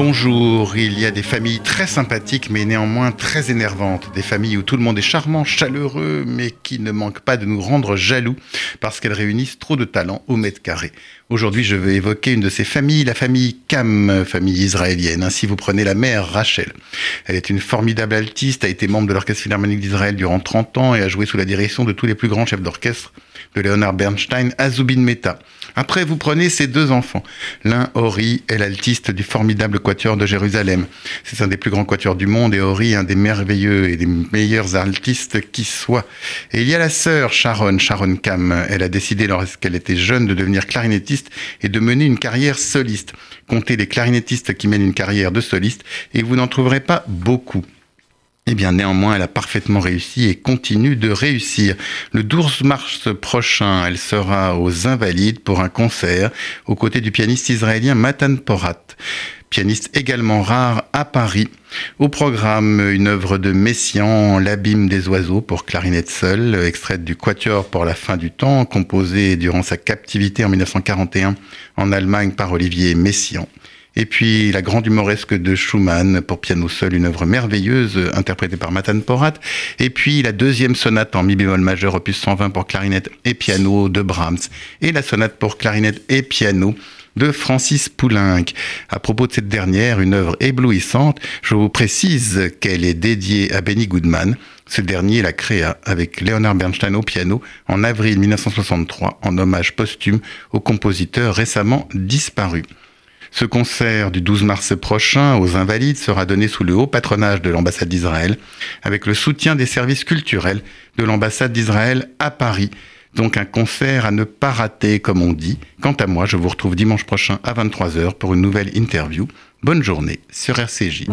Bonjour, il y a des familles très sympathiques mais néanmoins très énervantes, des familles où tout le monde est charmant, chaleureux mais qui ne manquent pas de nous rendre jaloux parce qu'elles réunissent trop de talents au mètre carré. Aujourd'hui, je vais évoquer une de ces familles, la famille Cam, famille israélienne. Ainsi, vous prenez la mère Rachel. Elle est une formidable altiste, a été membre de l'Orchestre Philharmonique d'Israël durant 30 ans et a joué sous la direction de tous les plus grands chefs d'orchestre de Leonard Bernstein à Zubin. Après, vous prenez ses deux enfants. L'un, Ori, est l'altiste du formidable quatuor de Jérusalem. C'est un des plus grands quatuors du monde et Ori, un des merveilleux et des meilleurs altistes qui soient. Et il y a la sœur Sharon, Sharon Kam. Elle a décidé lorsqu'elle était jeune de devenir clarinettiste et de mener une carrière soliste. Comptez les clarinettistes qui mènent une carrière de soliste et vous n'en trouverez pas beaucoup. Eh bien, néanmoins, elle a parfaitement réussi et continue de réussir. Le 12 mars prochain, elle sera aux Invalides pour un concert aux côtés du pianiste israélien Matan Porat, pianiste également rare à Paris. Au programme, une œuvre de Messiaen, L'abîme des oiseaux pour clarinette seule, extraite du Quatuor pour la fin du temps, composée durant sa captivité en 1941 en Allemagne par Olivier Messiaen. Et puis la grande humoresque de Schumann pour piano seul, une œuvre merveilleuse interprétée par Matan Porat. Et puis la deuxième sonate en mi bémol majeur opus 120 pour clarinette et piano de Brahms. Et la sonate pour clarinette et piano de Francis Poulenc. À propos de cette dernière, une œuvre éblouissante, je vous précise qu'elle est dédiée à Benny Goodman. Ce dernier la créa avec Leonard Bernstein au piano en avril 1963 en hommage posthume au compositeur récemment disparu. Ce concert du 12 mars prochain aux Invalides sera donné sous le haut patronage de l'ambassade d'Israël, avec le soutien des services culturels de l'ambassade d'Israël à Paris. Donc un concert à ne pas rater, comme on dit. Quant à moi, je vous retrouve dimanche prochain à 23h pour une nouvelle interview. Bonne journée sur RCJ.